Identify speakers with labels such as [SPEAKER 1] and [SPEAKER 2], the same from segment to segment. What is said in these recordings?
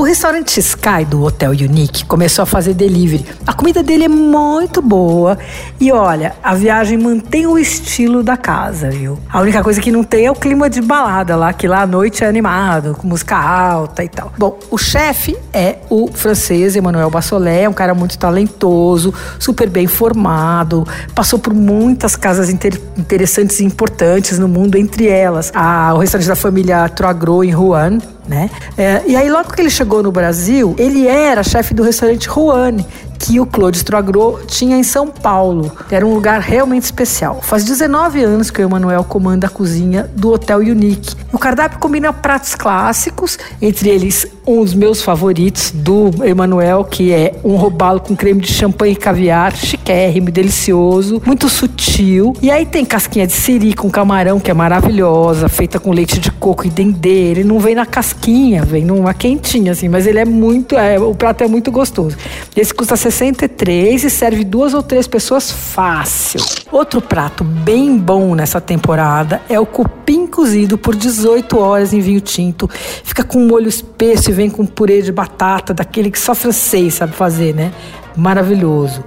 [SPEAKER 1] O restaurante Sky do Hotel Unique começou a fazer delivery. A comida dele é muito boa e olha, a viagem mantém o estilo da casa, viu? A única coisa que não tem é o clima de balada lá, que lá à noite é animado, com música alta e tal. Bom, o chefe é o francês Emmanuel Bassolé, um cara muito talentoso, super bem formado, passou por muitas casas inter interessantes e importantes no mundo, entre elas a, o restaurante da família Troagro em Rouen, né? É, e aí, logo que ele chegou no Brasil, ele era chefe do restaurante Ruane, que o Claude Stroagro tinha em São Paulo. Era um lugar realmente especial. Faz 19 anos que o Emanuel comanda a cozinha do Hotel Unique. O cardápio combina pratos clássicos, entre eles um dos meus favoritos do Emanuel, que é um robalo com creme de champanhe e caviar, chiquérrimo, delicioso, muito sutil. E aí tem casquinha de siri com camarão, que é maravilhosa, feita com leite de coco e dendê. Ele não vem na casquinha, vem numa quentinha, assim, mas ele é muito, é, o prato é muito gostoso. Esse custa 63 e serve duas ou três pessoas fácil. Outro prato bem bom nessa temporada é o cupim cozido por 18 horas em vinho tinto. Fica com molho espesso e vem com purê de batata, daquele que só francês sabe fazer, né? Maravilhoso.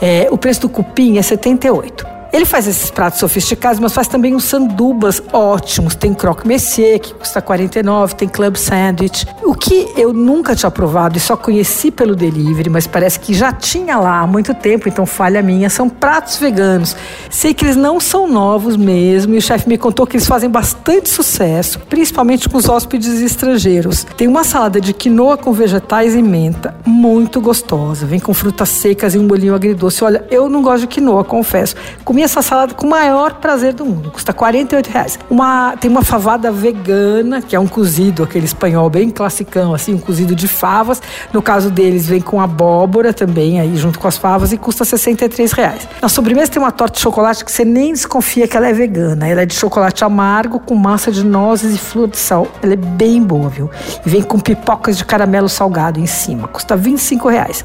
[SPEAKER 1] É, o preço do cupim é 78. Ele faz esses pratos sofisticados, mas faz também uns sandubas ótimos. Tem croque monsieur, que custa 49, tem club sandwich. O que eu nunca tinha provado e só conheci pelo delivery, mas parece que já tinha lá há muito tempo, então falha minha, são pratos veganos. Sei que eles não são novos mesmo e o chefe me contou que eles fazem bastante sucesso, principalmente com os hóspedes estrangeiros. Tem uma salada de quinoa com vegetais e menta, muito gostosa. Vem com frutas secas e um bolinho agridoce. Olha, eu não gosto de quinoa, confesso. Comi essa salada com o maior prazer do mundo. Custa 48 reais. Uma, tem uma favada vegana, que é um cozido, aquele espanhol bem classicão, assim, um cozido de favas. No caso deles, vem com abóbora também, aí junto com as favas, e custa 63 reais. Na sobremesa tem uma torta de chocolate que você nem desconfia que ela é vegana. Ela é de chocolate amargo com massa de nozes e flor de sal. Ela é bem boa, viu? E vem com pipocas de caramelo salgado em cima. Custa 25 reais.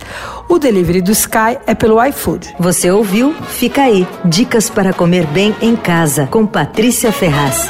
[SPEAKER 1] O delivery do Sky é pelo iFood.
[SPEAKER 2] Você ouviu? Fica aí. Dica Dicas para comer bem em casa, com Patrícia Ferraz.